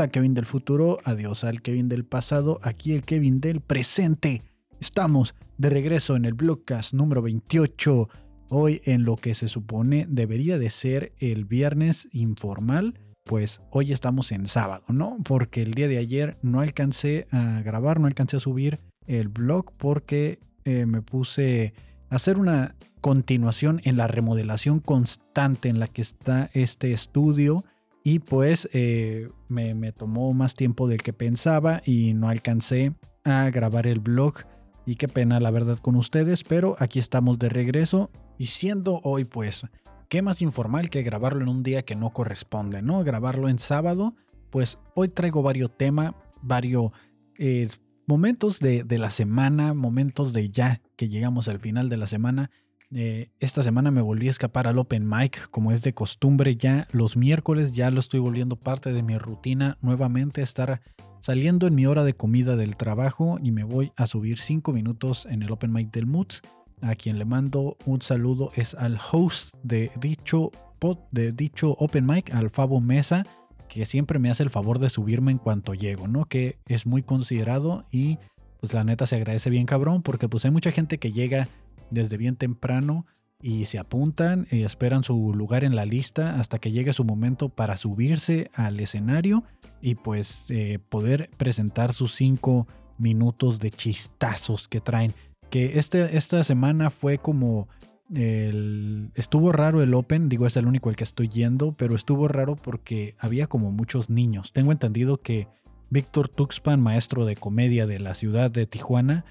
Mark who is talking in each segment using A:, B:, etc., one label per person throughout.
A: Hola Kevin del futuro, adiós al Kevin del pasado, aquí el Kevin del presente. Estamos de regreso en el Blogcast número 28, hoy en lo que se supone debería de ser el viernes informal, pues hoy estamos en sábado, ¿no? Porque el día de ayer no alcancé a grabar, no alcancé a subir el blog porque eh, me puse a hacer una continuación en la remodelación constante en la que está este estudio y pues eh, me, tomó más tiempo del que pensaba y no alcancé a grabar el blog. Y qué pena la verdad con ustedes, pero aquí estamos de regreso. Y siendo hoy pues, qué más informal que grabarlo en un día que no corresponde, ¿no? Grabarlo en sábado, pues hoy traigo varios temas, varios eh, momentos de, de la semana, momentos de ya que llegamos al final de la semana eh, esta semana me volví a escapar al Open Mic, como es de costumbre ya los miércoles, ya lo estoy volviendo parte de mi rutina nuevamente, estar saliendo en mi hora de comida del trabajo y me voy a subir 5 minutos en el Open Mic del Moods. A quien le mando un saludo es al host de dicho, pod, de dicho Open Mic, al Fabo Mesa, que siempre me hace el favor de subirme en cuanto llego, ¿no? Que es muy considerado y pues la neta se agradece bien cabrón porque pues hay mucha gente que llega desde bien temprano y se apuntan y esperan su lugar en la lista hasta que llegue su momento para subirse al escenario y pues eh, poder presentar sus cinco minutos de chistazos que traen. Que este, esta semana fue como el, estuvo raro el Open, digo es el único al que estoy yendo, pero estuvo raro porque había como muchos niños. Tengo entendido que Víctor Tuxpan, maestro de comedia de la ciudad de Tijuana,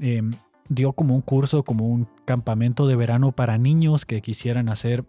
A: em, dio como un curso, como un campamento de verano para niños que quisieran hacer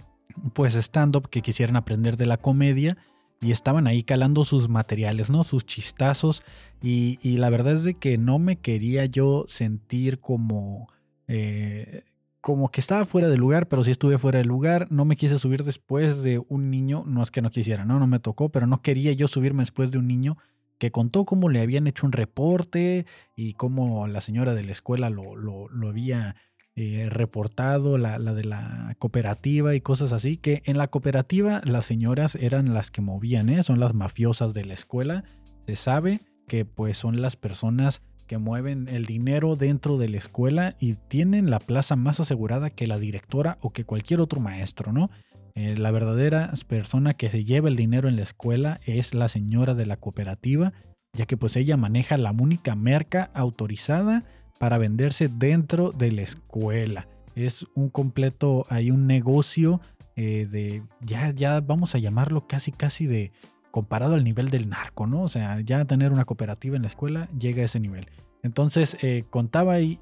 A: pues stand-up, que quisieran aprender de la comedia y estaban ahí calando sus materiales, ¿no? Sus chistazos y, la verdad es de que no me quería yo sentir como... Eh, como que estaba fuera de lugar, pero sí estuve fuera de lugar. No me quise subir después de un niño. No es que no quisiera, no, no me tocó, pero no quería yo subirme después de un niño que contó cómo le habían hecho un reporte y cómo la señora de la escuela lo, lo, había eh, reportado, la, la, de la cooperativa y cosas así, que en la cooperativa las señoras eran las que movían, ¿eh? son las mafiosas de la escuela, se sabe que pues son las personas que mueven el dinero dentro de la escuela y tienen la plaza más asegurada que la directora o que cualquier otro maestro, ¿no? Eh, la verdadera persona que se lleva el dinero en la escuela es la señora de la cooperativa, ya que pues ella maneja la única merca autorizada para venderse dentro de la escuela. Es un completo, hay un negocio eh, de, ya, ya vamos a llamarlo casi, casi de comparado al nivel del narco, ¿no? O sea, ya tener una cooperativa en la escuela llega a ese nivel. Entonces eh, contaba ahí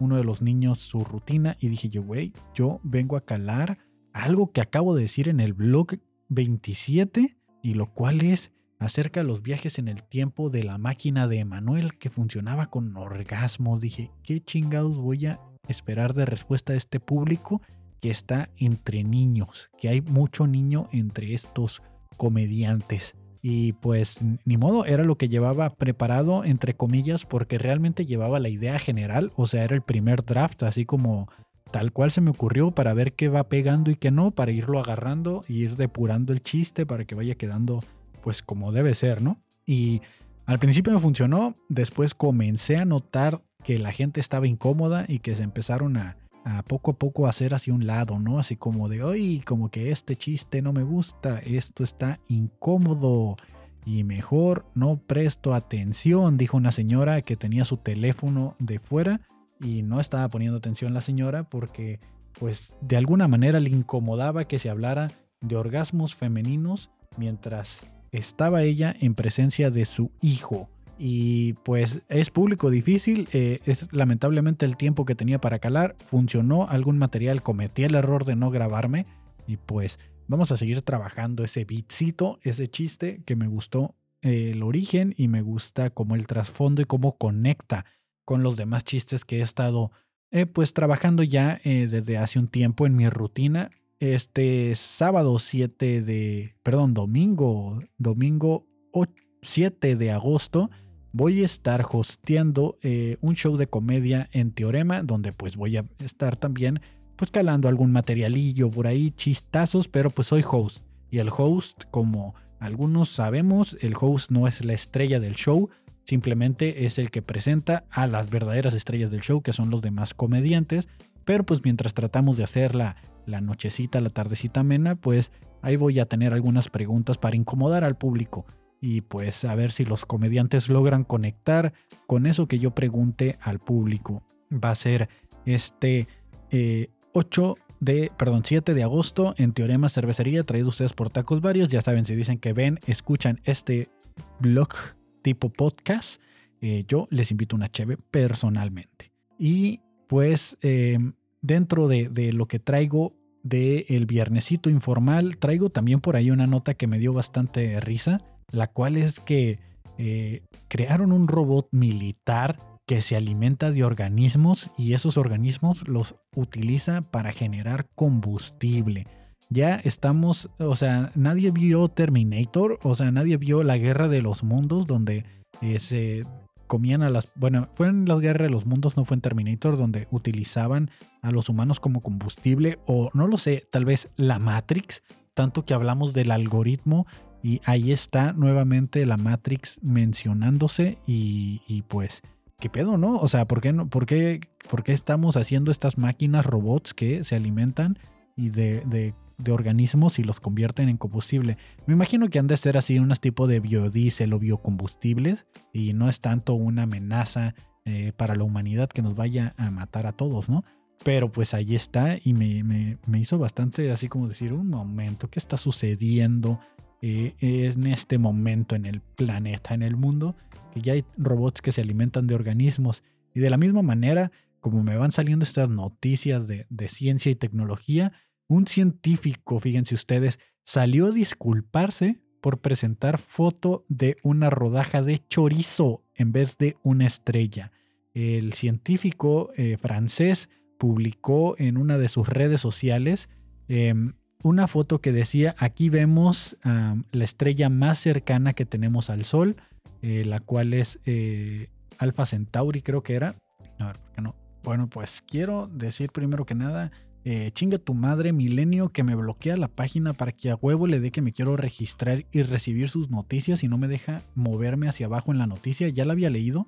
A: uno de los niños su rutina y dije yo, güey, yo vengo a calar algo que acabo de decir en el blog 27 y lo cual es acerca de los viajes en el tiempo de la máquina de Emanuel que funcionaba con orgasmos. Dije, ¿qué chingados voy a esperar de respuesta a este público que está entre niños? Que hay mucho niño entre estos comediantes. Y pues ni modo, era lo que llevaba preparado, entre comillas, porque realmente llevaba la idea general, o sea, era el primer draft, así como tal cual se me ocurrió para ver qué va pegando y qué no, para irlo agarrando y ir depurando el chiste para que vaya quedando pues como debe ser, ¿no? Y al principio me funcionó, después comencé a notar que la gente estaba incómoda y que se empezaron a, a poco a poco hacer hacia un lado, ¿no? Así como de, hoy como que este chiste no me gusta, esto está incómodo y mejor no presto atención, dijo una señora que tenía su teléfono de fuera y no estaba poniendo atención la señora porque pues de alguna manera le incomodaba que se hablara de orgasmos femeninos mientras estaba ella en presencia de su hijo. Y pues es público difícil, eh, es lamentablemente el tiempo que tenía para calar, funcionó algún material, cometí el error de no grabarme y pues vamos a seguir trabajando ese bitcito, ese chiste que me gustó eh, el origen y me gusta como el trasfondo y cómo conecta con los demás chistes que he estado eh, pues trabajando ya eh, desde hace un tiempo en mi rutina. Este sábado 7 de, perdón, domingo, domingo 7 de agosto voy a estar hosteando eh, un show de comedia en Teorema donde pues voy a estar también pues calando algún materialillo por ahí, chistazos, pero pues soy host. Y el host como Algunos sabemos, el host no es la estrella del show, simplemente es el que presenta a las verdaderas estrellas del show, que son los demás comediantes. Pero pues mientras tratamos de hacer la, la nochecita, la tardecita amena, pues ahí voy a tener algunas preguntas para incomodar al público y pues a ver si los comediantes logran conectar con eso que yo pregunte al público. Va a ser este 8 eh, de, perdón, 7 de agosto en Teorema Cervecería, traído ustedes por Tacos Varios. Ya saben, si dicen que ven, escuchan este blog tipo podcast, eh, yo les invito una cheve personalmente. Y pues eh, dentro de, de, lo que traigo de el viernesito informal, traigo también por ahí una nota que me dio bastante risa la cual es que eh, crearon un robot militar que se alimenta de organismos y esos organismos los utiliza para generar combustible. Ya estamos, o sea, nadie vio Terminator, o sea, nadie vio la guerra de los mundos donde eh, se comían a las, bueno, fue en la guerra de los mundos, no fue en Terminator, donde utilizaban a los humanos como combustible, o no lo sé, tal vez la Matrix, tanto que hablamos del algoritmo y ahí está nuevamente la Matrix mencionándose y, pues, ¿qué pedo, no? O sea, ¿por qué, no, por, qué, ¿por qué estamos haciendo estas máquinas, robots que se alimentan y de, de, organismos y los convierten en combustible? Me imagino que han de ser así unos tipos de biodiesel o biocombustibles y no es tanto una amenaza eh, para la humanidad que nos vaya a matar a todos, ¿no? Pero pues ahí está y me, me, me hizo bastante así como decir, un momento, ¿qué está sucediendo? Eh, en este momento en el planeta, en el mundo, que ya hay robots que se alimentan de organismos. Y de la misma manera, como me van saliendo estas noticias de, de ciencia y tecnología, un científico, fíjense ustedes, salió a disculparse por presentar foto de una rodaja de chorizo en vez de una estrella. El científico eh, francés publicó en una de sus redes sociales em, una foto que decía, aquí vemos la estrella más cercana que tenemos al Sol, eh, la cual es eh, Alpha Centauri, creo que era. A ver, ¿por qué no? Bueno, pues quiero decir primero que nada, eh, chinga tu madre, Milenio, que me bloquea la página para que a huevo le dé que me quiero registrar y recibir sus noticias y no me deja moverme hacia abajo en la noticia. Ya la había leído.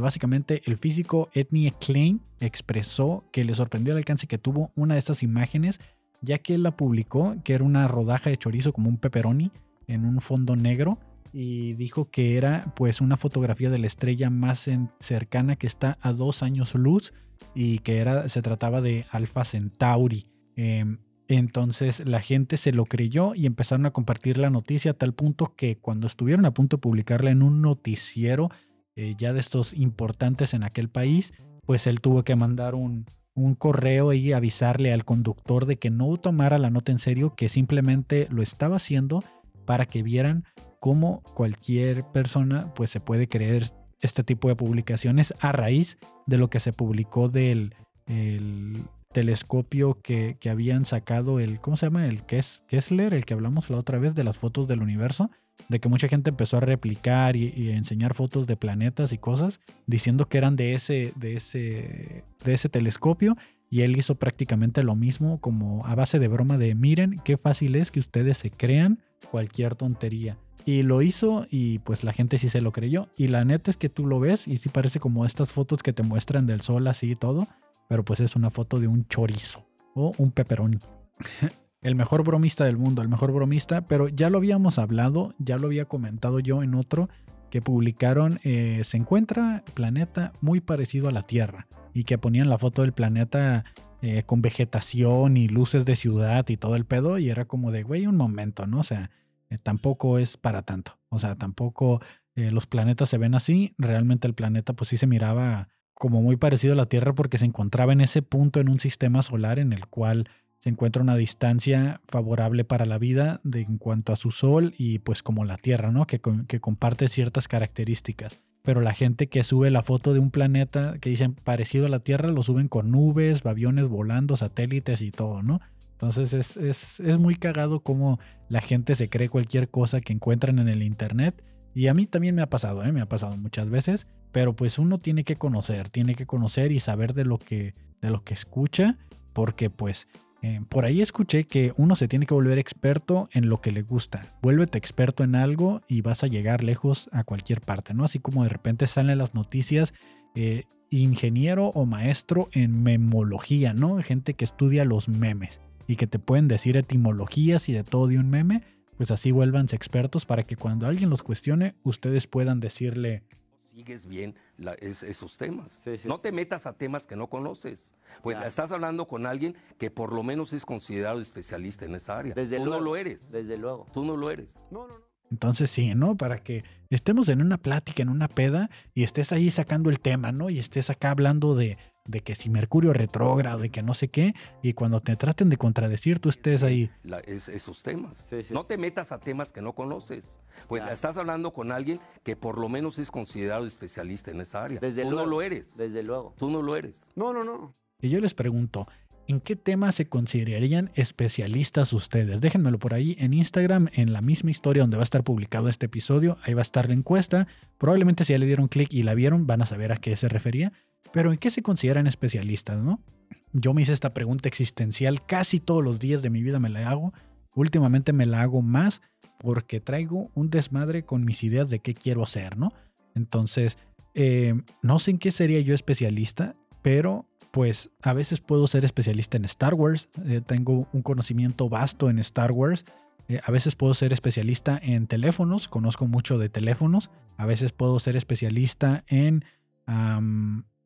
A: básicamente, el físico Ethnie Klein expresó que le sorprendió el alcance que tuvo una de estas imágenes ya que él la publicó, que era una rodaja de chorizo como un pepperoni en un fondo negro y dijo que era pues una fotografía de la estrella más cercana que está a dos años luz y que era, se trataba de Alpha Centauri. Em, entonces la gente se lo creyó y empezaron a compartir la noticia a tal punto que cuando estuvieron a punto de publicarla en un noticiero eh, ya de estos importantes en aquel país, pues él tuvo que mandar un, un correo y avisarle al conductor de que no tomara la nota en serio, que simplemente lo estaba haciendo para que vieran cómo cualquier persona pues se puede creer este tipo de publicaciones a raíz de lo que se publicó del telescopio que, que, habían sacado el, ¿cómo se llama? El Kessler, el que hablamos la otra vez de las fotos del universo de que mucha gente empezó a replicar y, a enseñar fotos de planetas y cosas, diciendo que eran de ese, de ese, de ese telescopio. Y él hizo prácticamente lo mismo, como a base de broma de miren qué fácil es que ustedes se crean cualquier tontería. Y lo hizo y pues la gente sí se lo creyó. Y la neta es que tú lo ves y sí parece como estas fotos que te muestran del sol así y todo. Pero pues es una foto de un chorizo o un peperón. el mejor bromista del mundo, el mejor bromista, pero ya lo habíamos hablado, ya lo había comentado yo en otro que publicaron, eh, se encuentra planeta muy parecido a la Tierra y que ponían la foto del planeta eh, con vegetación y luces de ciudad y todo el pedo y era como de, güey, un momento, ¿no? O sea, eh, tampoco es para tanto, o sea, tampoco los planetas se ven así, realmente el planeta pues sí se miraba como muy parecido a la Tierra porque se encontraba en ese punto en un sistema solar en el cual se encuentra una distancia favorable para la vida de, en cuanto a su Sol y pues como la Tierra, ¿no? Que, que comparte ciertas características. Pero la gente que sube la foto de un planeta que dicen parecido a la Tierra lo suben con nubes, aviones volando, satélites y todo, ¿no? Entonces es, es, es muy cagado como la gente se cree cualquier cosa que encuentran en el Internet. Y a mí también me ha pasado, ¿eh? me ha pasado muchas veces. Pero pues uno tiene que conocer, tiene que conocer y saber de lo que, de lo que escucha. Porque pues Eh, por ahí escuché que uno se tiene que volver experto en lo que le gusta. Vuélvete experto en algo y vas a llegar lejos a cualquier parte, ¿no? Así como de repente salen las noticias, eh, ingeniero o maestro en memología, ¿no? Gente que estudia los memes y que te pueden decir etimologías y de todo de un meme, pues así vuélvanse expertos para que cuando alguien los cuestione, ustedes puedan decirle,
B: sigues bien esos temas. No te metas a temas que no conoces. Pues estás hablando con alguien que por lo menos es considerado especialista en esa área.
C: Desde
B: Tú
C: luego,
B: no lo eres.
C: Desde luego.
B: Tú no lo eres.
C: No, no, no.
A: Entonces sí, ¿no? Para que estemos en una plática, en una peda, y estés ahí sacando el tema, ¿no? Y estés acá hablando de, de que si Mercurio retrógrado y que no sé qué, y cuando te traten de contradecir, tú estés ahí.
B: esos temas.
C: Sí, sí.
B: No te metas a temas que no conoces. Pues
C: Claro.
B: estás hablando con alguien que por lo menos es considerado especialista en esa área.
C: Desde
B: Tú
C: luego.
B: no lo eres.
C: Desde luego.
B: Tú no lo eres.
C: No, no, no.
A: Y yo les pregunto, ¿en qué tema se considerarían especialistas ustedes? Déjenmelo por ahí en Instagram, en la misma historia donde va a estar publicado este episodio. Ahí va a estar la encuesta. Probablemente si ya le dieron clic y la vieron, van a saber a qué se refería. Pero ¿en qué se consideran especialistas, no? Yo me hice esta pregunta existencial casi todos los días de mi vida me la hago. Últimamente me la hago más porque traigo un desmadre con mis ideas de qué quiero hacer, ¿no? Entonces, eh, no sé en qué sería yo especialista, pero pues a veces puedo ser especialista en Star Wars, eh, tengo un conocimiento vasto en Star Wars, eh, a veces puedo ser especialista en teléfonos, conozco mucho de teléfonos, a veces puedo ser especialista en,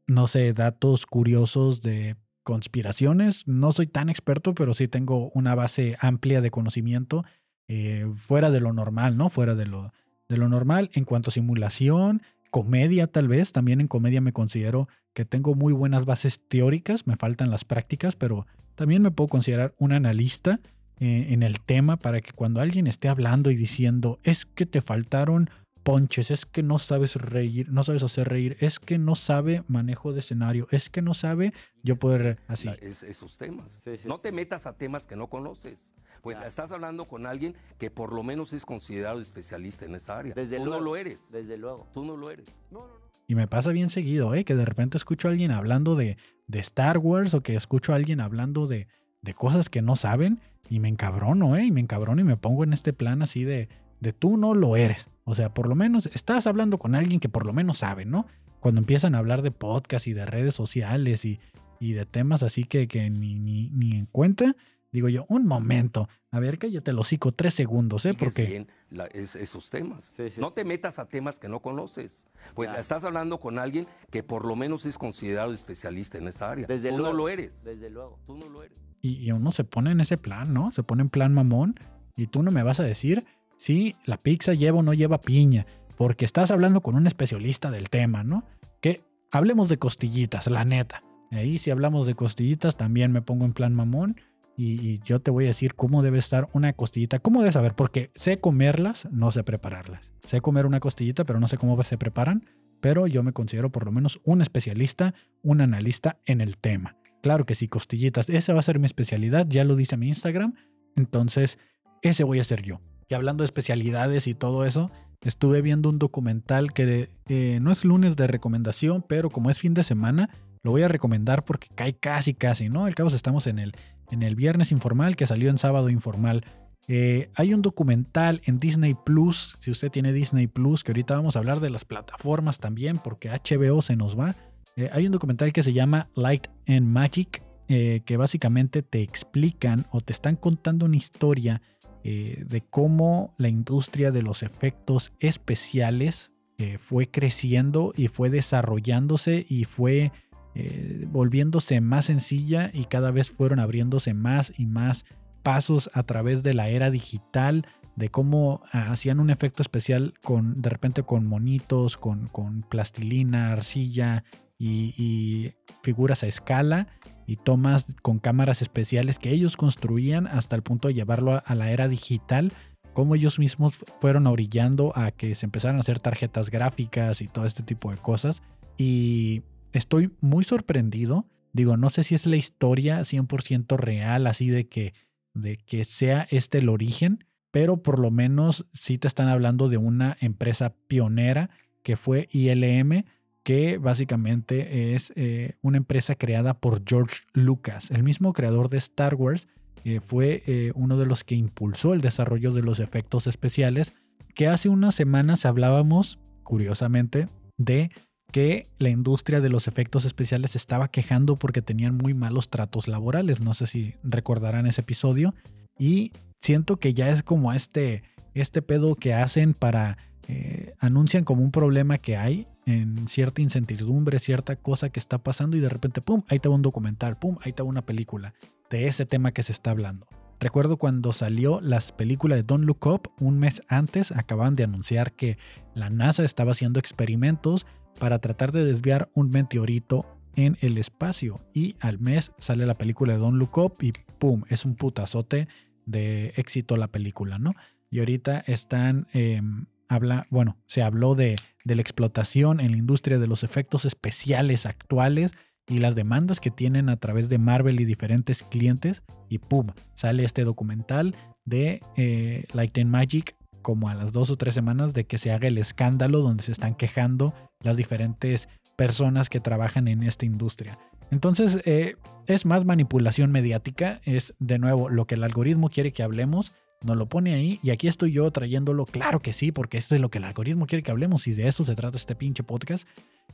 A: no sé, datos curiosos de conspiraciones, no soy tan experto, pero sí tengo una base amplia de conocimiento eh, fuera de lo normal, ¿no? Fuera de lo, de lo normal. En cuanto a simulación, comedia tal vez, también en comedia me considero que tengo muy buenas bases teóricas, me faltan las prácticas, pero también me puedo considerar un analista eh, en el tema para que cuando alguien esté hablando y diciendo, es que te faltaron ponches, es que no sabes reír, no sabes hacer reír, es que no sabe manejo de escenario, es que no sabe, yo poder así.
B: Es- esos temas.
C: Sí, sí.
B: No te metas a temas que no conoces. Pues
C: Claro.
B: estás hablando con alguien que por lo menos es considerado especialista en esa área.
C: Desde
B: Tú
C: luego.
B: no lo eres.
C: Desde luego.
B: Tú no lo eres.
C: No, no, no.
A: Y me pasa bien seguido, ¿eh? Que de repente escucho a alguien hablando de, de Star Wars o que escucho a alguien hablando de, de cosas que no saben y me encabrono, ¿eh? Y me encabrono y me pongo en este plan así de, de tú no lo eres. O sea, por lo menos estás hablando con alguien que por lo menos sabe, ¿no? Cuando empiezan a hablar de podcast y de redes sociales y, y de temas así que, que ni, ni, ni en cuenta, digo yo, un momento, a ver, cállate el hocico tres segundos, ¿eh? Porque...
B: bien la- es- esos temas.
C: Sí, sí.
B: No te metas a temas que no conoces. Pues
C: Claro.
B: estás hablando con alguien que por lo menos es considerado especialista en esa área.
C: Desde
B: Tú
C: luego.
B: no lo eres.
C: Desde luego.
B: Tú no lo eres.
A: Y, y uno se pone en ese plan, ¿no? Se pone en plan mamón. Y tú no me vas a decir si la pizza lleva o no lleva piña. Porque estás hablando con un especialista del tema, ¿no? Que hablemos de costillitas, la neta. Ahí si hablamos de costillitas también me pongo en plan mamón. Y, yo te voy a decir cómo debe estar una costillita. ¿Cómo debes saber? Porque sé comerlas, no sé prepararlas. Sé comer una costillita, pero no sé cómo se preparan. Pero yo me considero por lo menos un especialista, un analista en el tema. Claro que sí, costillitas. Esa va a ser mi especialidad, ya lo dice mi Instagram. Entonces, ese voy a ser yo. Y hablando de especialidades y todo eso, estuve viendo un documental que eh, no es lunes de recomendación, pero como es fin de semana, lo voy a recomendar porque cae casi, casi, ¿no? Al cabo estamos en el, en el viernes informal que salió en sábado informal. Eh, hay un documental en Disney Plus, si usted tiene Disney Plus, que ahorita vamos a hablar de las plataformas también, porque HBO se nos va. Eh, hay un documental que se llama Light and Magic, que básicamente te explican o te están contando una historia eh, de cómo la industria de los efectos especiales eh, fue creciendo y fue desarrollándose y fue eh, volviéndose más sencilla y cada vez fueron abriéndose más y más pasos a través de la era digital, de cómo ah, hacían un efecto especial con de repente con monitos, con, con plastilina, arcilla y, y figuras a escala y tomas con cámaras especiales que ellos construían hasta el punto de llevarlo a, la era digital, cómo ellos mismos fueron orillando a que se empezaran a hacer tarjetas gráficas y todo este tipo de cosas. Y estoy muy sorprendido. Digo, no sé si es la historia 100% real, así de que, de que sea este el origen, pero por lo menos sí te están hablando de una empresa pionera que fue ILM, que básicamente es eh, una empresa creada por George Lucas, el mismo creador de Star Wars, que fue eh, uno de los que impulsó el desarrollo de los efectos especiales, que hace unas semanas hablábamos, curiosamente, de que la industria de los efectos especiales estaba quejando porque tenían muy malos tratos laborales. No sé si recordarán ese episodio. Y siento que ya es como este, este pedo que hacen para... Eh, anuncian como un problema que hay en cierta incertidumbre, cierta cosa que está pasando y de repente, ¡pum!, ahí te va un documental, ¡pum!, ahí te va una película de ese tema que se está hablando. Recuerdo cuando salió las películas de Don't Look Up, un mes antes acaban de anunciar que la NASA estaba haciendo experimentos para tratar de desviar un meteorito en el espacio. Y al mes sale la película de Don't Look Up y ¡pum! Es un putazote de éxito la película, ¿no? Y ahorita están, em, habla, bueno, se habló de, de la explotación en la industria de los efectos especiales actuales y las demandas que tienen a través de Marvel y diferentes clientes. Y ¡pum! Sale este documental de eh, Light and Magic como a las dos o tres semanas de que se haga el escándalo donde se están quejando las diferentes personas que trabajan en esta industria. Entonces, eh, es más manipulación mediática, es de nuevo lo que el algoritmo quiere que hablemos, nos lo pone ahí y aquí estoy yo trayéndolo, claro que sí, porque esto es lo que el algoritmo quiere que hablemos y de eso se trata este pinche podcast.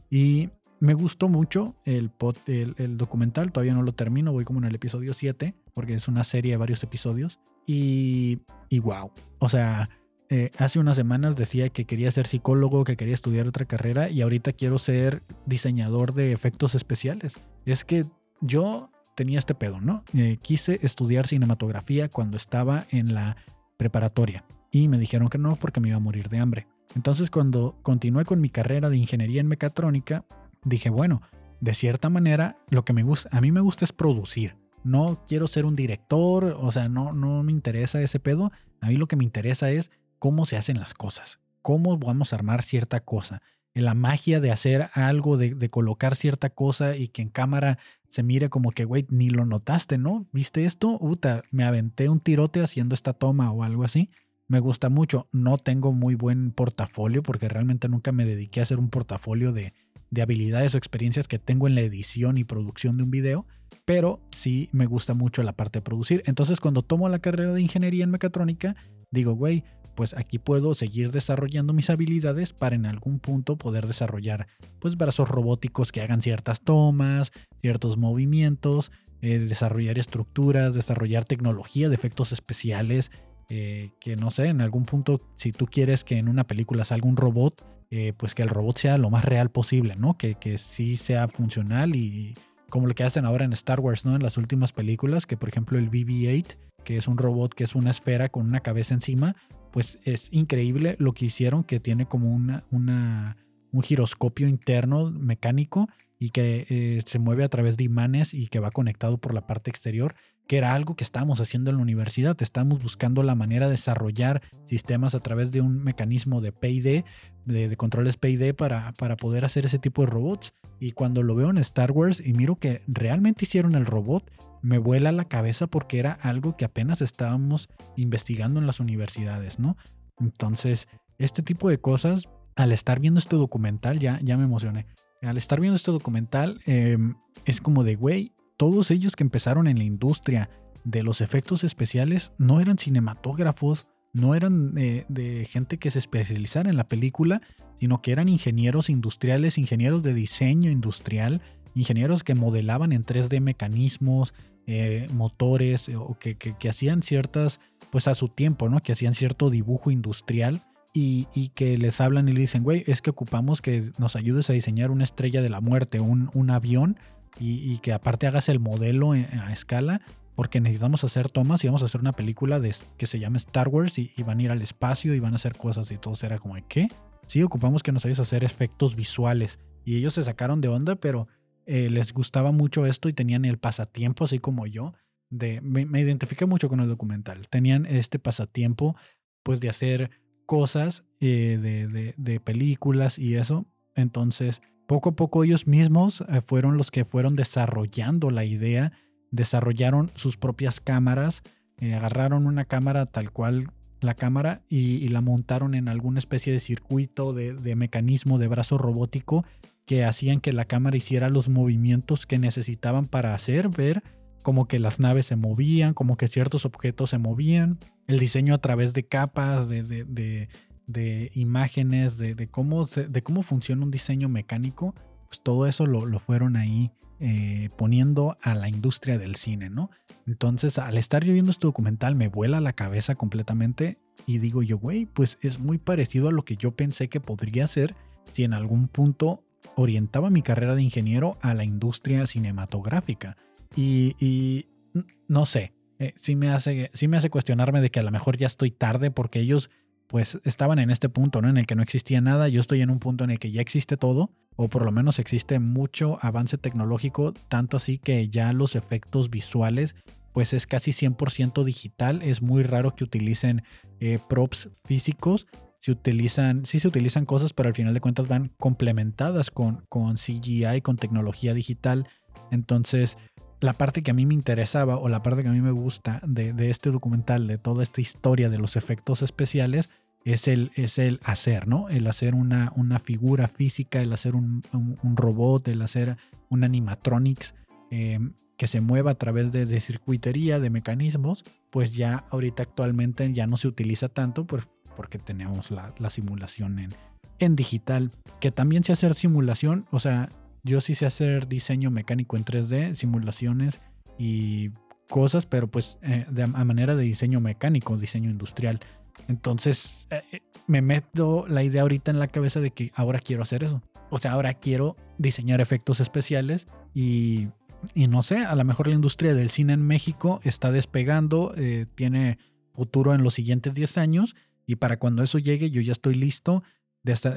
A: Y me gustó mucho el, el, documental, todavía no lo termino, voy como en el episodio 7, porque es una serie de varios episodios. Y, y wow, o sea, eh, hace unas semanas decía que quería ser psicólogo, que quería estudiar otra carrera y ahorita quiero ser diseñador de efectos especiales. Es que yo tenía este pedo, ¿no? Eh, quise estudiar cinematografía cuando estaba en la preparatoria y me dijeron que no porque me iba a morir de hambre. Entonces cuando continué con mi carrera de ingeniería en mecatrónica, dije, bueno, de cierta manera, lo que me gusta, a mí me gusta es producir. No quiero ser un director, o sea, no, no me interesa ese pedo. A mí lo que me interesa es cómo se hacen las cosas, cómo vamos a armar cierta cosa. La magia de hacer algo, de, de colocar cierta cosa y que en cámara se mire como que, güey, ni lo notaste, ¿no? ¿Viste esto? Uta, me aventé un tirote haciendo esta toma o algo así. Me gusta mucho. No tengo muy buen portafolio porque realmente nunca me dediqué a hacer un portafolio de, de habilidades o experiencias que tengo en la edición y producción de un video, pero sí me gusta mucho la parte de producir. Entonces cuando tomo la carrera de ingeniería en mecatrónica, digo, güey, pues aquí puedo seguir desarrollando mis habilidades para en algún punto poder desarrollar pues brazos robóticos que hagan ciertas tomas, ciertos movimientos, eh, desarrollar estructuras, desarrollar tecnología de efectos especiales, eh, que no sé, en algún punto si tú quieres que en una película salga un robot, eh, pues que el robot sea lo más real posible, ¿no? Que, que sí sea funcional y como lo que hacen ahora en Star Wars, ¿no? En las últimas películas, que por ejemplo el BB-8, que es un robot que es una esfera con una cabeza encima, pues es increíble lo que hicieron, que tiene como una, un giroscopio interno mecánico y que eh, se mueve a través de imanes y que va conectado por la parte exterior que era algo que estábamos haciendo en la universidad. Estábamos buscando la manera de desarrollar sistemas a través de un mecanismo de PID, de, controles PID para, para poder hacer ese tipo de robots. Y cuando lo veo en Star Wars y miro que realmente hicieron el robot, me vuela la cabeza porque era algo que apenas estábamos investigando en las universidades, ¿no? Entonces, este tipo de cosas, al estar viendo este documental, ya, ya me emocioné. Al estar viendo este documental, em, es como de, güey, todos ellos que empezaron en la industria de los efectos especiales no eran cinematógrafos, no eran eh, de gente que se especializara en la película, sino que eran ingenieros industriales, ingenieros de diseño industrial, ingenieros que modelaban en 3D mecanismos, eh, motores, eh, o que, que, hacían ciertas, pues a su tiempo, ¿no? Que hacían cierto dibujo industrial y, y, que les hablan y le dicen, güey, es que ocupamos que nos ayudes a diseñar una estrella de la muerte, un, un avión y, que aparte hagas el modelo a escala, porque necesitamos hacer tomas y vamos a hacer una película de, que se llama Star Wars y, van a ir al espacio y van a hacer cosas y todo será como, ¿qué? Sí, ocupamos que nos ayudes a hacer efectos visuales. Y ellos se sacaron de onda, pero eh, les gustaba mucho esto y tenían el pasatiempo, así como yo. De, me, me identifiqué mucho con el documental. Tenían este pasatiempo, pues, de hacer cosas eh, de, de, de películas y eso. Entonces, poco a poco ellos mismos eh, fueron los que fueron desarrollando la idea, desarrollaron sus propias cámaras, agarraron una cámara tal cual la cámara y, la montaron en alguna especie de circuito de, mecanismo de brazo robótico que hacían que la cámara hiciera los movimientos que necesitaban para hacer ver como que las naves se movían, como que ciertos objetos se movían, el diseño a través de capas, de, de, imágenes, de, cómo de cómo funciona un diseño mecánico, pues todo eso lo, fueron ahí eh, poniendo a la industria del cine, ¿no? Entonces, al estar yo viendo este documental, me vuela la cabeza completamente y digo yo, güey, pues es muy parecido a lo que yo pensé que podría ser si en algún punto orientaba mi carrera de ingeniero a la industria cinematográfica. Y, no sé, eh, sí, me hace, me hace cuestionarme de que a lo mejor ya estoy tarde porque ellos pues estaban en este punto, ¿no? En el que no existía nada, yo estoy en un punto en el que ya existe todo, o por lo menos existe mucho avance tecnológico, tanto así que ya los efectos visuales pues es casi 100% digital, es muy raro que utilicen eh, props físicos, se utilizan, sí se utilizan cosas, pero al final de cuentas van complementadas con, con CGI, con tecnología digital, entonces la parte que a mí me interesaba o la parte que a mí me gusta de, este documental, de toda esta historia de los efectos especiales, es el, es el hacer, ¿no? El hacer una, una figura física, el hacer un, robot, el hacer un animatronics em, que se mueva a través de, circuitería, de mecanismos, pues ya ahorita actualmente ya no se utiliza tanto porque tenemos la, simulación en, en digital, que también se hacer simulación, o sea, yo sí sé hacer diseño mecánico en 3D, simulaciones y cosas, pero pues eh, de, a manera de diseño mecánico, diseño industrial. Entonces eh, eh, me meto la idea ahorita en la cabeza de que ahora quiero hacer eso. O sea, ahora quiero diseñar efectos especiales y, y no sé, a lo mejor la industria del cine en México está despegando, tiene futuro en los siguientes 10 años y para cuando eso llegue yo ya estoy listo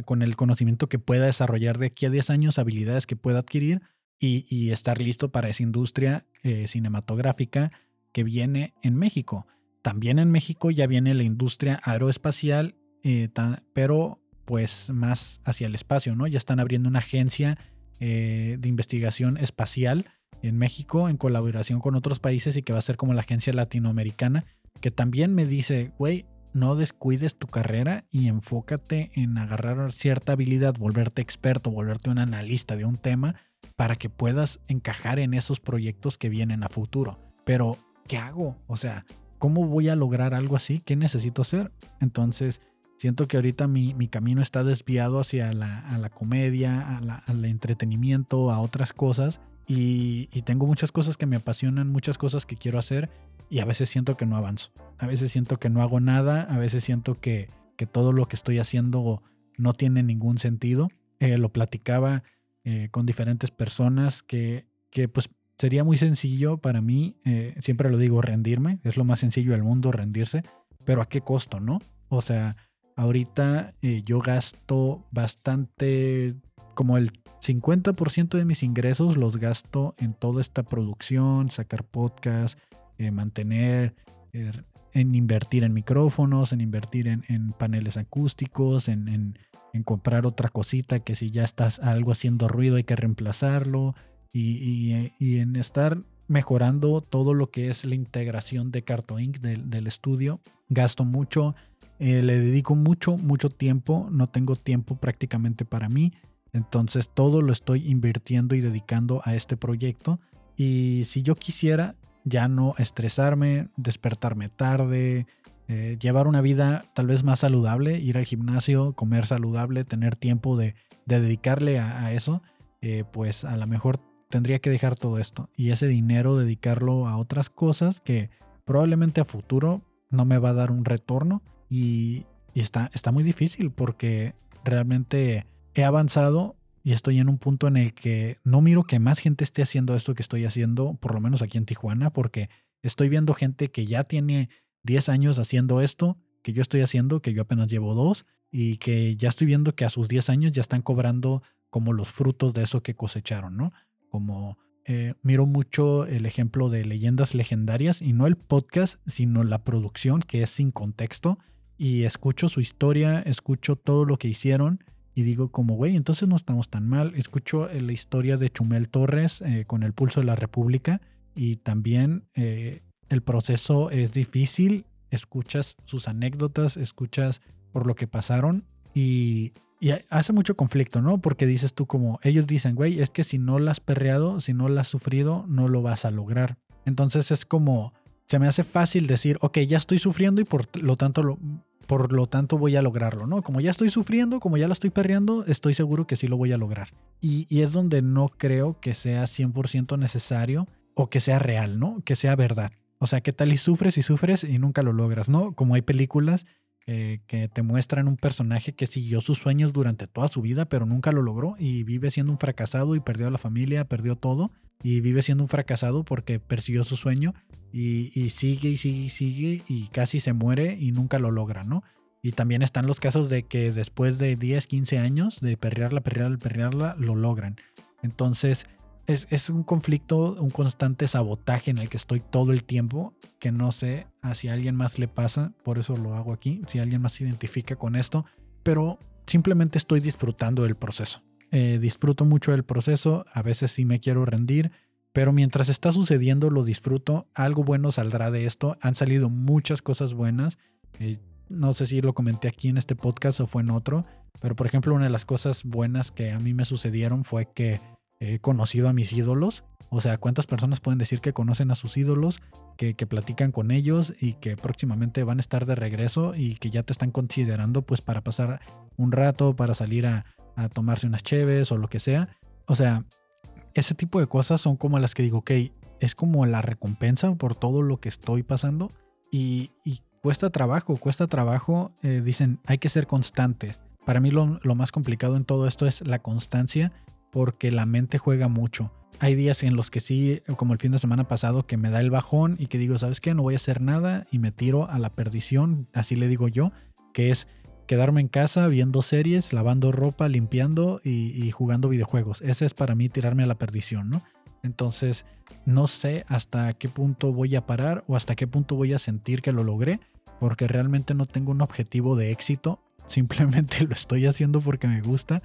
A: con el conocimiento que pueda desarrollar de aquí a 10 años, habilidades que pueda adquirir y, estar listo para esa industria eh, cinematográfica que viene en México. También en México ya viene la industria aeroespacial, eh, pero pues más hacia el espacio, ¿no? Ya están abriendo una agencia eh, de investigación espacial en México en colaboración con otros países y que va a ser como la agencia latinoamericana, que también me dice, güey, no descuides tu carrera y enfócate en agarrar cierta habilidad, volverte experto, volverte un analista de un tema para que puedas encajar en esos proyectos que vienen a futuro. Pero, ¿qué hago? O sea, ¿cómo voy a lograr algo así? ¿Qué necesito hacer? Entonces, siento que ahorita mi, camino está desviado hacia la, comedia, al entretenimiento, a otras cosas. y tengo muchas cosas que me apasionan, muchas cosas que quiero hacer y a veces siento que no avanzo. A veces siento que no hago nada, a veces siento que, que todo lo que estoy haciendo no tiene ningún sentido. Eh, lo platicaba eh, con diferentes personas que, que pues sería muy sencillo para mí, eh, siempre lo digo, rendirme, es lo más sencillo del mundo, rendirse, pero a qué costo, ¿no? O sea, ahorita yo gasto bastante, como el 50% de mis ingresos los gasto en toda esta producción, sacar podcast, eh, mantener, eh, en invertir en micrófonos, en invertir en, paneles acústicos, en, comprar otra cosita que si ya estás algo haciendo ruido hay que reemplazarlo y, en estar mejorando todo lo que es la integración de Carto Inc. del, estudio. Gasto mucho, eh, le dedico mucho, mucho tiempo, no tengo tiempo prácticamente para mí, entonces todo lo estoy invirtiendo y dedicando a este proyecto. Y si yo quisiera, ya no estresarme, despertarme tarde, eh, llevar una vida tal vez más saludable, ir al gimnasio, comer saludable, tener tiempo de, dedicarle a, eso, eh, pues a lo mejor tendría que dejar todo esto. Y ese dinero dedicarlo a otras cosas que probablemente a futuro no me va a dar un retorno. Y, y está, está muy difícil porque realmente he avanzado y estoy en un punto en el que no miro que más gente esté haciendo esto que estoy haciendo, por lo menos aquí en Tijuana, porque estoy viendo gente que ya tiene 10 años haciendo esto, que yo estoy haciendo, que yo apenas llevo dos, y que ya estoy viendo que a sus 10 años ya están cobrando como los frutos de eso que cosecharon, ¿no? Como eh, miro mucho el ejemplo de leyendas legendarias, y no el podcast, sino la producción, que es sin contexto, y escucho su historia, escucho todo lo que hicieron, y digo como, güey, entonces no estamos tan mal. Escucho eh, la historia de Chumel Torres eh, con el pulso de la República y también eh, el proceso es difícil. Escuchas sus anécdotas, escuchas por lo que pasaron y, y hace mucho conflicto, ¿no? Porque dices tú como, ellos dicen, güey, es que si no la has perreado, si no la has sufrido, no lo vas a lograr. Entonces es como, se me hace fácil decir, ok, ya estoy sufriendo y por lo tanto, lo, por lo tanto voy a lograrlo, ¿no? Como ya estoy sufriendo, como ya la estoy perreando, estoy seguro que sí lo voy a lograr. Y, y es donde no creo que sea 100% necesario o que sea real, ¿no? Que sea verdad. O sea, ¿qué tal y sufres y sufres y nunca lo logras, ¿no? Como hay películas eh, que te muestran un personaje que siguió sus sueños durante toda su vida, pero nunca lo logró y vive siendo un fracasado y perdió a la familia, perdió todo y vive siendo un fracasado porque persiguió su sueño y, sigue y sigue y sigue y casi se muere y nunca lo logra, ¿no? Y también están los casos de que después de 10, 15 años de perrearla, perrearla, perrearla, lo logran. Entonces, es, un conflicto, un constante sabotaje en el que estoy todo el tiempo, que no sé a si a alguien más le pasa, por eso lo hago aquí, si alguien más se identifica con esto, pero simplemente estoy disfrutando del proceso. Eh, disfruto mucho del proceso, a veces sí me quiero rendir, pero mientras está sucediendo lo disfruto, algo bueno saldrá de esto, han salido muchas cosas buenas, eh, no sé si lo comenté aquí en este podcast o fue en otro, pero por ejemplo una de las cosas buenas que a mí me sucedieron fue que he conocido a mis ídolos. O sea, ¿cuántas personas pueden decir que conocen a sus ídolos, que, platican con ellos y que próximamente van a estar de regreso y que ya te están considerando pues para pasar un rato, para salir a, tomarse unas cheves o lo que sea? O sea, ese tipo de cosas son como las que digo, ok, es como la recompensa por todo lo que estoy pasando y, cuesta trabajo, cuesta trabajo. Eh, dicen, hay que ser constantes. Para mí lo, lo, más complicado en todo esto es la constancia porque la mente juega mucho. Hay días en los que sí, como el fin de semana pasado, que me da el bajón y que digo, ¿sabes qué? No voy a hacer nada y me tiro a la perdición, así le digo yo, que es quedarme en casa viendo series, lavando ropa, limpiando y, jugando videojuegos. Ese es para mí tirarme a la perdición, ¿no? Entonces, no sé hasta qué punto voy a parar o hasta qué punto voy a sentir que lo logré, porque realmente no tengo un objetivo de éxito, simplemente lo estoy haciendo porque me gusta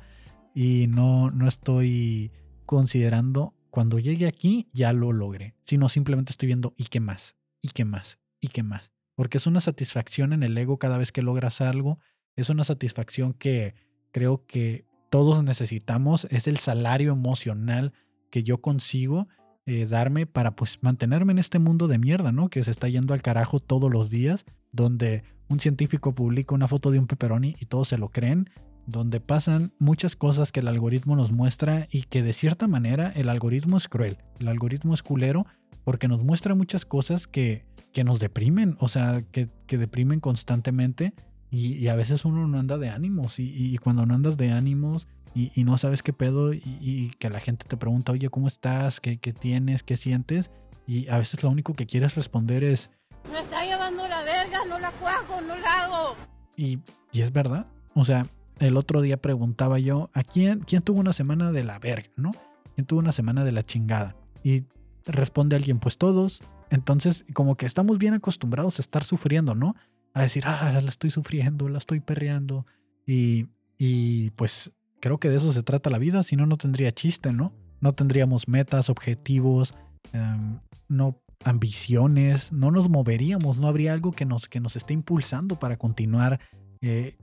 A: y no, no estoy considerando cuando llegue aquí ya lo logré, sino simplemente estoy viendo y qué más, y qué más, y qué más. Porque es una satisfacción en el ego cada vez que logras algo, es una satisfacción que creo que todos necesitamos, es el salario emocional que yo consigo eh, darme para pues mantenerme en este mundo de mierda, ¿no? Que se está yendo al carajo todos los días, donde un científico publica una foto de un pepperoni y todos se lo creen, donde pasan muchas cosas que el algoritmo nos muestra y que de cierta manera el algoritmo es cruel, el algoritmo es culero porque nos muestra muchas cosas que, que nos deprimen, o sea, que, que deprimen constantemente y, a veces uno no anda de ánimos y, cuando no andas de ánimos y, no sabes qué pedo y, que la gente te pregunta, oye, ¿cómo estás? ¿Qué, ¿Qué tienes? ¿Qué sientes? Y a veces lo único que quieres responder es...
C: Me está llevando la verga, no la cuajo, no la hago.
A: Y, y es verdad. O sea, el otro día preguntaba yo, ¿a quién, quién tuvo una semana de la verga, no? ¿Quién tuvo una semana de la chingada? Y responde alguien, pues todos. Entonces, como que estamos bien acostumbrados a estar sufriendo, ¿no? A decir, ah, la estoy sufriendo, la estoy perreando. Y, y pues creo que de eso se trata la vida, si no, no tendría chiste, ¿no? No tendríamos metas, objetivos, em, no ambiciones, no nos moveríamos, no habría algo que nos, que nos esté impulsando para continuar eh,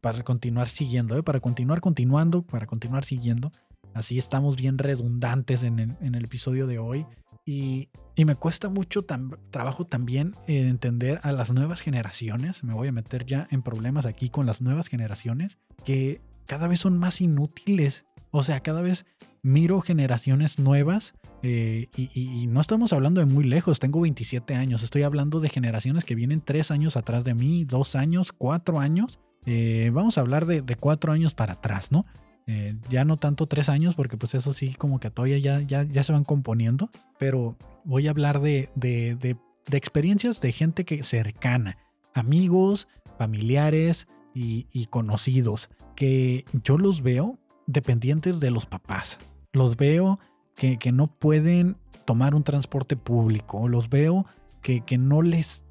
A: para continuar siguiendo, ¿eh? para continuar continuando, para continuar siguiendo. Así estamos bien redundantes en el, episodio de hoy. Y, me cuesta mucho trabajo también entender a las nuevas generaciones. Me voy a meter ya en problemas aquí con las nuevas generaciones que cada vez son más inútiles. O sea, cada vez miro generaciones nuevas eh, y, no estamos hablando de muy lejos, tengo 27 años, estoy hablando de generaciones que vienen 3 años atrás de mí, 2 años, 4 años, eh, vamos a hablar de, cuatro años para atrás, ¿no? Eh, ya no tanto tres años, porque pues eso sí, como que todavía ya, ya, ya se van componiendo, pero voy a hablar de, de, experiencias de gente que cercana, amigos, familiares y, conocidos, que yo los veo dependientes de los papás. Los veo que, no pueden tomar un transporte público, los veo que, que no les,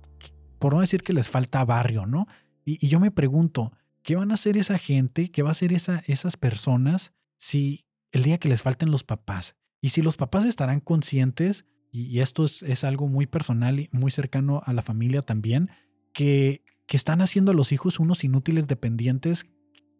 A: por no decir que les falta barrio, ¿no? Y, yo me pregunto, ¿qué van a hacer esa gente? ¿Qué va a hacer esa, esas personas si el día que les falten los papás? Y si los papás estarán conscientes, y, esto es, algo muy personal y muy cercano a la familia también, que, que están haciendo a los hijos unos inútiles dependientes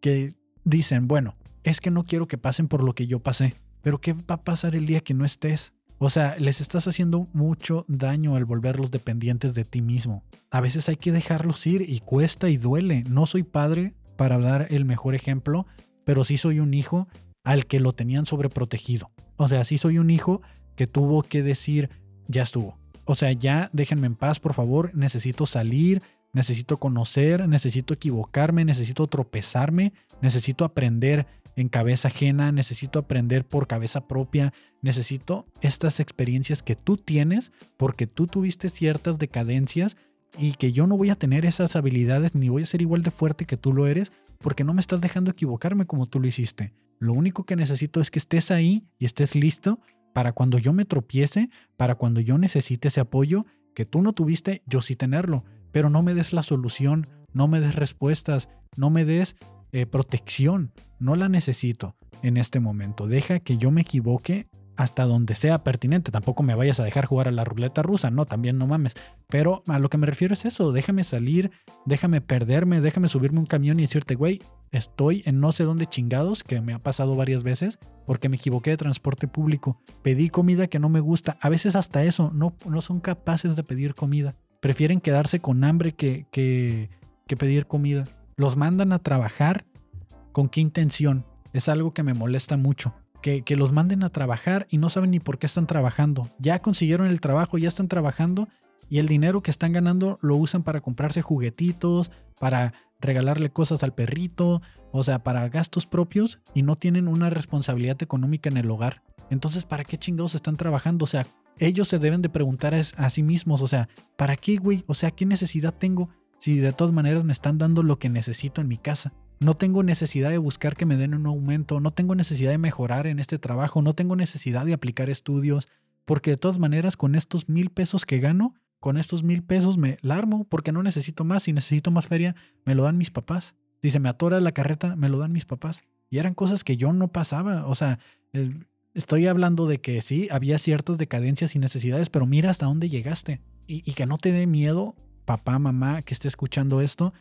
A: que dicen, bueno, es que no quiero que pasen por lo que yo pasé. Pero ¿qué va a pasar el día que no estés? O sea, les estás haciendo mucho daño al volverlos dependientes de ti mismo. A veces hay que dejarlos ir y cuesta y duele. No soy padre para dar el mejor ejemplo, pero sí soy un hijo al que lo tenían sobreprotegido. O sea, sí soy un hijo que tuvo que decir, ya estuvo. O sea, ya déjenme en paz, por favor, necesito salir, necesito conocer, necesito equivocarme, necesito tropezarme, necesito aprender en cabeza ajena, necesito aprender por cabeza propia, necesito estas experiencias que tú tienes porque tú tuviste ciertas decadencias y que yo no voy a tener esas habilidades ni voy a ser igual de fuerte que tú lo eres porque no me estás dejando equivocarme como tú lo hiciste. Lo único que necesito es que estés ahí y estés listo para cuando yo me tropiece, para cuando yo necesite ese apoyo que tú no tuviste, yo sí tenerlo. Pero no me des la solución, no me des respuestas, no me des eh, protección. No la necesito en este momento. Deja que yo me equivoque hasta donde sea pertinente. Tampoco me vayas a dejar jugar a la ruleta rusa, no, también no mames. Pero a lo que me refiero es eso, déjame salir, déjame perderme, déjame subirme un camión y decirte, güey, estoy en no sé dónde chingados, que me ha pasado varias veces, porque me equivoqué de transporte público. Pedí comida que no me gusta. A veces hasta eso, no, no son capaces de pedir comida. Prefieren quedarse con hambre que, que, que pedir comida los mandan a trabajar. ¿Con qué intención? Es algo que me molesta mucho. Que, que, los manden a trabajar y no saben ni por qué están trabajando. Ya consiguieron el trabajo, ya están trabajando y el dinero que están ganando lo usan para comprarse juguetitos, para regalarle cosas al perrito, o sea, para gastos propios y no tienen una responsabilidad económica en el hogar. Entonces, ¿para qué chingados están trabajando? O sea, ellos se deben de preguntar a, a sí mismos, o sea, ¿para qué, güey? O sea, ¿qué necesidad tengo? Si de todas maneras me están dando lo que necesito en mi casa? No tengo necesidad de buscar que me den un aumento, no tengo necesidad de mejorar en este trabajo, no tengo necesidad de aplicar estudios, porque de todas maneras con estos mil pesos que gano, con estos mil pesos me larmo porque no necesito más, si necesito más feria, me lo dan mis papás. Si se me atora la carreta, me lo dan mis papás. Y eran cosas que yo no pasaba, o sea, estoy hablando de que sí, había ciertas decadencias y necesidades, pero mira hasta dónde llegaste. Y, y que no te dé miedo papá, mamá que esté escuchando esto,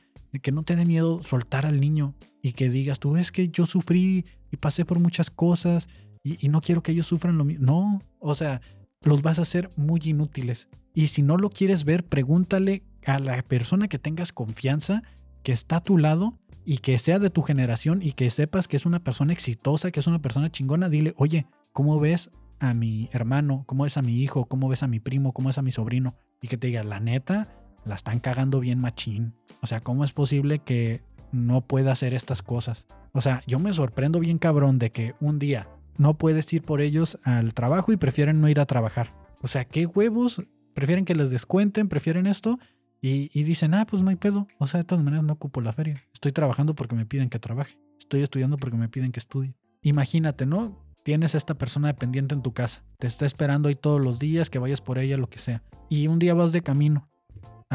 A: que no te dé miedo soltar al niño y que digas, tú es que yo sufrí y pasé por muchas cosas y, no quiero que ellos sufran lo mismo. No, o sea, los vas a hacer muy inútiles. Y si no lo quieres ver, pregúntale a la persona que tengas confianza, que está a tu lado y que sea de tu generación y que sepas que es una persona exitosa, que es una persona chingona, dile, oye, ¿cómo ves a mi hermano? ¿Cómo ves a mi hijo? ¿Cómo ves a mi primo? ¿Cómo ves a mi sobrino? Y que te diga, la neta, la están cagando bien machín. O sea, ¿cómo es posible que no pueda hacer estas cosas? O sea, yo me sorprendo bien cabrón de que un día no puedes ir por ellos al trabajo y prefieren no ir a trabajar. O sea, ¿qué huevos? Prefieren que les descuenten, prefieren esto y, dicen, ah, pues no hay pedo. O sea, de todas maneras no ocupo la feria. Estoy trabajando porque me piden que trabaje. Estoy estudiando porque me piden que estudie. Imagínate, ¿no? Tienes a esta persona dependiente en tu casa. Te está esperando ahí todos los días, que vayas por ella, lo que sea. Y un día vas de camino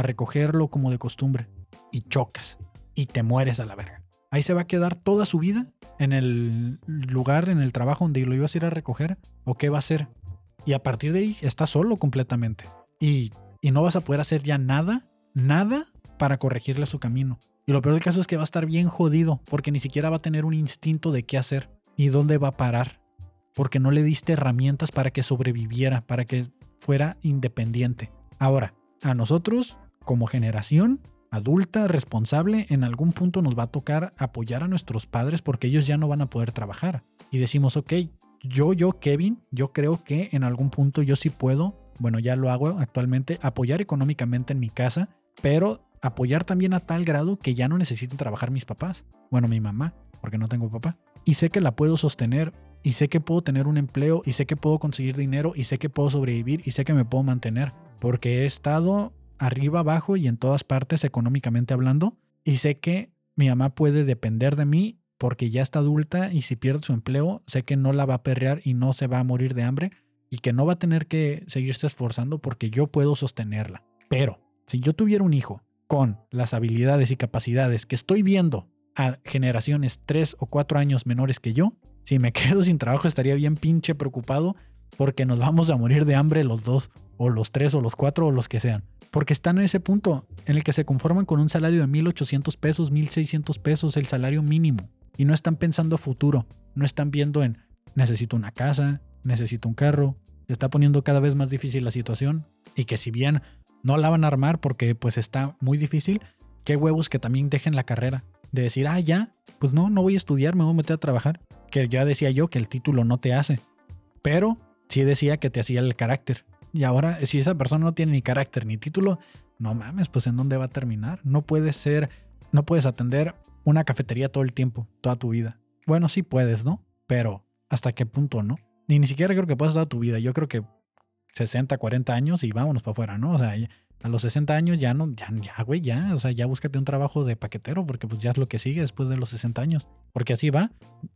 A: a recogerlo como de costumbre y chocas y te mueres a la verga. Ahí se va a quedar toda su vida en el lugar, en el trabajo donde lo ibas a ir a recoger o qué va a hacer. Y a partir de ahí estás solo completamente y, y no vas a poder hacer ya nada, nada para corregirle su camino. Y lo peor del caso es que va a estar bien jodido porque ni siquiera va a tener un instinto de qué hacer y dónde va a parar. Porque no le diste herramientas para que sobreviviera, para que fuera independiente. Ahora, a nosotros, como generación adulta, responsable, en algún punto nos va a tocar apoyar a nuestros padres porque ellos ya no van a poder trabajar. Y decimos, ok, yo, yo, Kevin, yo creo que en algún punto yo sí puedo, bueno, ya lo hago actualmente, apoyar económicamente en mi casa, pero apoyar también a tal grado que ya no necesiten trabajar mis papás. Bueno, mi mamá, porque no tengo papá. Y sé que la puedo sostener, y sé que puedo tener un empleo, y sé que puedo conseguir dinero, y sé que puedo sobrevivir, y sé que me puedo mantener porque he estado arriba, abajo y en todas partes económicamente hablando, y sé que mi mamá puede depender de mí porque ya está adulta y si pierde su empleo, sé que no la va a perrear y no se va a morir de hambre y que no va a tener que seguirse esforzando porque yo puedo sostenerla. Pero si yo tuviera un hijo con las habilidades y capacidades que estoy viendo a generaciones tres o cuatro años menores que yo, si me quedo sin trabajo estaría bien pinche preocupado porque nos vamos a morir de hambre los dos o los tres, o los cuatro, o los que sean. Porque están en ese punto en el que se conforman con un salario de 1.800 pesos, 1.600 pesos, el salario mínimo. y no están pensando a futuro, no están viendo en necesito una casa, necesito un carro, se está poniendo cada vez más difícil la situación y que si bien no la van a armar porque pues está muy difícil, qué huevos que también dejen la carrera. De decir, ah, ya, pues no, no voy a estudiar, me voy a meter a trabajar. Que ya decía yo que el título no te hace. Pero sí decía que te hacía el carácter. Y ahora, si esa persona no tiene ni carácter ni título, no mames, pues en dónde va a terminar. No puedes ser, no puedes atender una cafetería todo el tiempo, toda tu vida. Bueno, sí puedes, ¿no? Pero, ¿hasta qué punto, no? Ni, ni siquiera creo que puedas toda tu vida. Yo creo que 60, 40 años y vámonos para afuera, ¿no? O sea, a los 60 años ya no, ya, ya, güey, ya, o sea, ya búscate un trabajo de paquetero porque pues ya es lo que sigue después de los 60 años. Porque así va.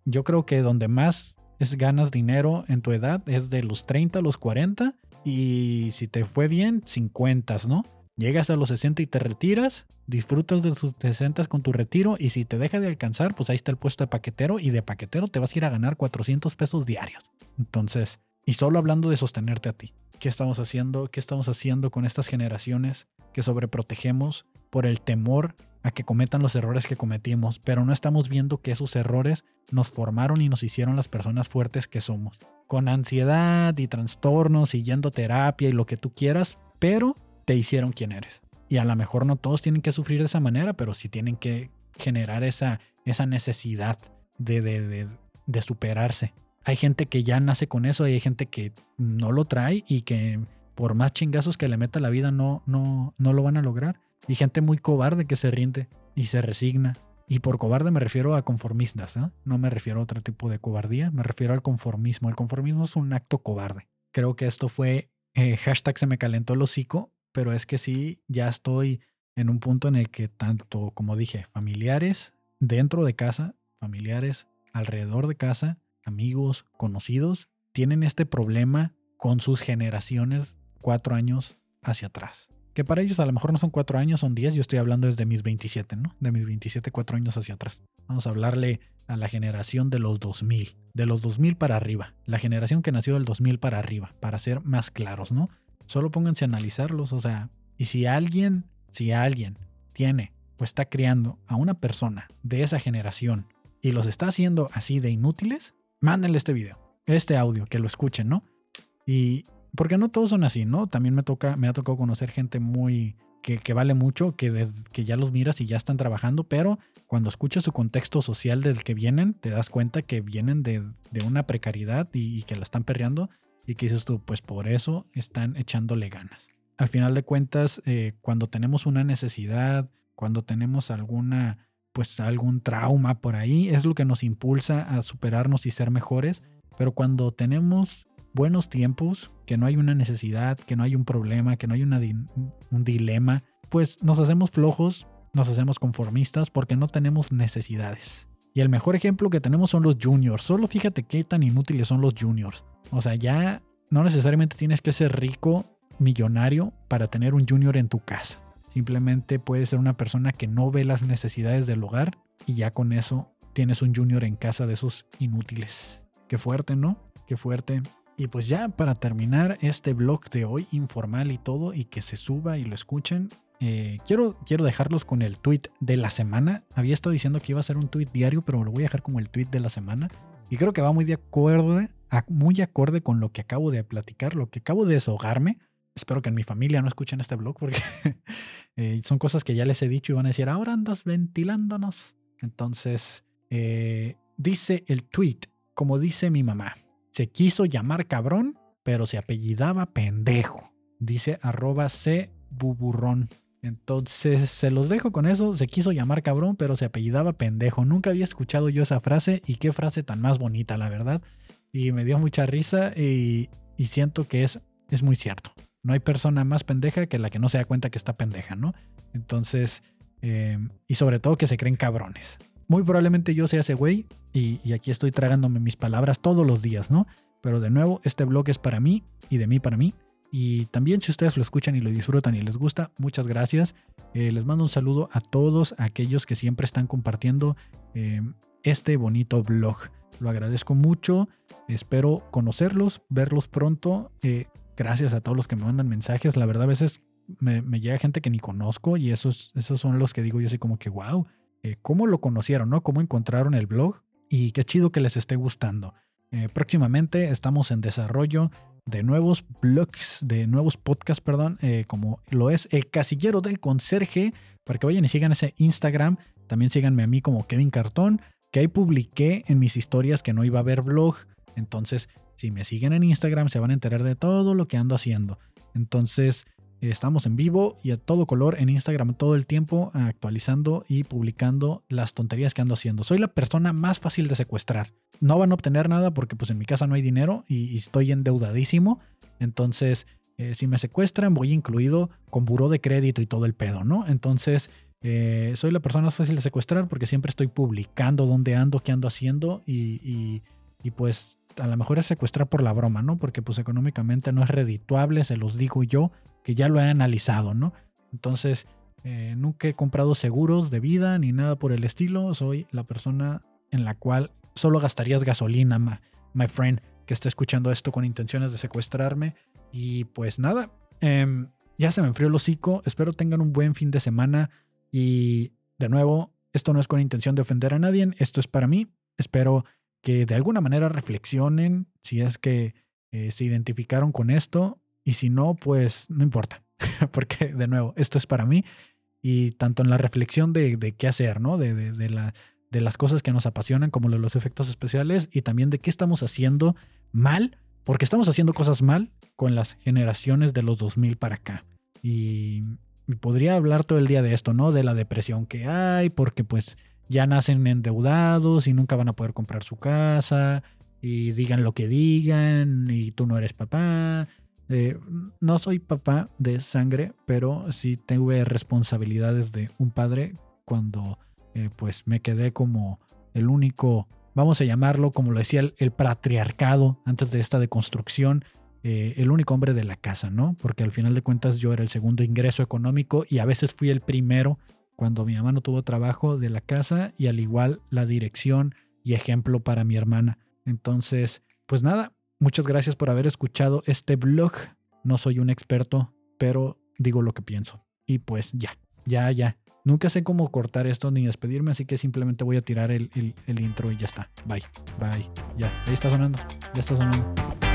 A: Yo creo que donde más es ganas dinero en tu edad es de los 30 a los 40 y si te fue bien, 50, ¿no? Llegas a los 60 y te retiras, disfrutas de sus 60 con tu retiro y si te deja de alcanzar, pues ahí está el puesto de paquetero y de paquetero te vas a ir a ganar 400 pesos diarios. Entonces, y solo hablando de sostenerte a ti. ¿Qué estamos haciendo? ¿Qué estamos haciendo con estas generaciones que sobreprotegemos por el temor a que cometan los errores que cometimos, pero no estamos viendo que esos errores nos formaron y nos hicieron las personas fuertes que somos? Con ansiedad y trastornos y yendo a terapia y lo que tú quieras, pero te hicieron quien eres. Y a lo mejor no todos tienen que sufrir de esa manera, pero sí tienen que generar esa, esa necesidad de, de, de superarse hay gente que ya nace con eso, hay gente que no lo trae y que por más chingazos que le meta la vida no, no, no lo van a lograr. Y gente muy cobarde que se rinde y se resigna. Y por cobarde me refiero a conformistas, ¿eh? no me refiero a otro tipo de cobardía, me refiero al conformismo. El conformismo es un acto cobarde. Creo que esto fue eh, hashtag se me calentó el hocico, pero es que sí, ya estoy en un punto en el que tanto, como dije, familiares dentro de casa, familiares alrededor de casa, amigos, conocidos, tienen este problema con sus generaciones cuatro años hacia atrás. Que para ellos a lo mejor no son cuatro años, son diez. Yo estoy hablando desde mis 27, ¿no? De mis 27, cuatro años hacia atrás. Vamos a hablarle a la generación de los 2000. De los 2000 para arriba. La generación que nació del 2000 para arriba. Para ser más claros, ¿no? Solo pónganse a analizarlos. O sea, y si alguien, si alguien tiene o está criando a una persona de esa generación y los está haciendo así de inútiles, mándenle este video, este audio, que lo escuchen, ¿no? Y porque no todos son así, ¿no? También me toca, me ha tocado conocer gente muy que, vale mucho, que, que ya los miras y ya están trabajando, pero cuando escuchas su contexto social del que vienen, te das cuenta que vienen de, una precariedad y, que la están perreando y que dices tú, pues por eso están echándole ganas. Al final de cuentas, eh, cuando tenemos una necesidad, cuando tenemos alguna pues algún trauma por ahí, es lo que nos impulsa a superarnos y ser mejores, pero cuando tenemos buenos tiempos, que no hay una necesidad, que no hay un problema, que no hay un dilema, pues nos hacemos flojos, nos hacemos conformistas porque no tenemos necesidades. Y el mejor ejemplo que tenemos son los juniors. Solo fíjate qué tan inútiles son los juniors. O sea, ya no necesariamente tienes que ser rico, millonario, para tener un junior en tu casa. Simplemente puede ser una persona que no ve las necesidades del hogar y ya con eso tienes un junior en casa de esos inútiles. Qué fuerte, ¿no? Qué fuerte. Y pues ya para terminar este blog de hoy, informal y todo, y que se suba y lo escuchen, eh, quiero, quiero dejarlos con el tweet de la semana. Había estado diciendo que iba a ser un tweet diario, pero lo voy a dejar como el tweet de la semana. Y creo que va muy de acuerdo, muy acorde con lo que acabo de platicar, lo que acabo de deshogarme espero que en mi familia no escuchen este blog porque eh, son cosas que ya les he dicho y van a decir, ahora andas ventilándonos. Entonces, eh, dice el tweet, como dice mi mamá, se quiso llamar cabrón, pero se apellidaba pendejo. Dice arroba C buburrón. Entonces se los dejo con eso. Se quiso llamar cabrón, pero se apellidaba pendejo. Nunca había escuchado yo esa frase y qué frase tan más bonita, la verdad. Y me dio mucha risa y, siento que es, muy cierto. No hay persona más pendeja que la que no se da cuenta que está pendeja, ¿no? Entonces, eh, y sobre todo que se creen cabrones. Muy probablemente yo sea ese güey y, aquí estoy tragándome mis palabras todos los días, ¿no? Pero de nuevo, este blog es para mí y de mí para mí. Y también si ustedes lo escuchan y lo disfrutan y les gusta, muchas gracias. Eh, les mando un saludo a todos aquellos que siempre están compartiendo eh, este bonito blog. Lo agradezco mucho. Espero conocerlos, verlos pronto gracias a todos los que me mandan mensajes. La verdad, a veces me, llega gente que ni conozco y esos, esos son los que digo yo así como que, wow, eh, cómo lo conocieron, ¿no? Cómo encontraron el blog y qué chido que les esté gustando. Eh, próximamente estamos en desarrollo de nuevos blogs, de nuevos podcasts, perdón, eh, como lo es El Casillero del Conserje, para que vayan y sigan ese Instagram. También síganme a mí como Kevin Cartón, que ahí publiqué en mis historias que no iba a haber blog. Entonces, si me siguen en Instagram, se van a enterar de todo lo que ando haciendo. Entonces, estamos en vivo y a todo color en Instagram todo el tiempo, actualizando y publicando las tonterías que ando haciendo. Soy la persona más fácil de secuestrar. No van a obtener nada porque pues en mi casa no hay dinero y, estoy endeudadísimo. Entonces, eh, si me secuestran, voy incluido con buró de crédito y todo el pedo, ¿no? Entonces, eh, soy la persona más fácil de secuestrar porque siempre estoy publicando dónde ando, qué ando haciendo y, y pues a lo mejor es secuestrar por la broma, ¿no? Porque pues económicamente no es redituable, se los digo yo, que ya lo he analizado, ¿no? Entonces, eh, nunca he comprado seguros de vida ni nada por el estilo. Soy la persona en la cual solo gastarías gasolina, my, friend, que está escuchando esto con intenciones de secuestrarme. Y pues nada, em, ya se me enfrió el hocico. Espero tengan un buen fin de semana. Y de nuevo, esto no es con intención de ofender a nadie, esto es para mí. Espero que de alguna manera reflexionen si es que eh, se identificaron con esto y si no, pues no importa, porque de nuevo, esto es para mí y tanto en la reflexión de, qué hacer, ¿no? De, de, la, de las cosas que nos apasionan como los efectos especiales y también de qué estamos haciendo mal, porque estamos haciendo cosas mal con las generaciones de los 2000 para acá. Y, y podría hablar todo el día de esto, ¿no? De la depresión que hay, porque pues ya nacen endeudados y nunca van a poder comprar su casa y digan lo que digan y tú no eres papá. Eh, no soy papá de sangre, pero sí tuve responsabilidades de un padre cuando eh, pues me quedé como el único, vamos a llamarlo como lo decía el, patriarcado antes de esta deconstrucción, eh, el único hombre de la casa, ¿no? Porque al final de cuentas yo era el segundo ingreso económico y a veces fui el primero cuando mi mamá no tuvo trabajo de la casa y al igual la dirección y ejemplo para mi hermana. Entonces, pues nada, muchas gracias por haber escuchado este blog. No soy un experto, pero digo lo que pienso. Y pues ya, ya, ya. Nunca sé cómo cortar esto ni despedirme, así que simplemente voy a tirar el, el intro y ya está. Bye, bye. Ya, ahí está sonando. Ya está sonando.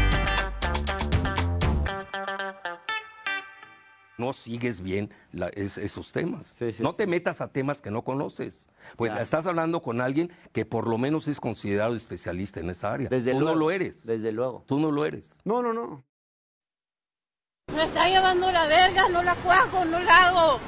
B: No sigues bien esos temas. No te metas a temas que no conoces. Pues estás hablando con alguien que por lo menos es considerado especialista en esa área. Desde Tú no lo eres.
D: Desde luego.
B: Tú no lo eres.
D: No, no, no.
C: Me está llevando la verga, no la cuajo, no la hago.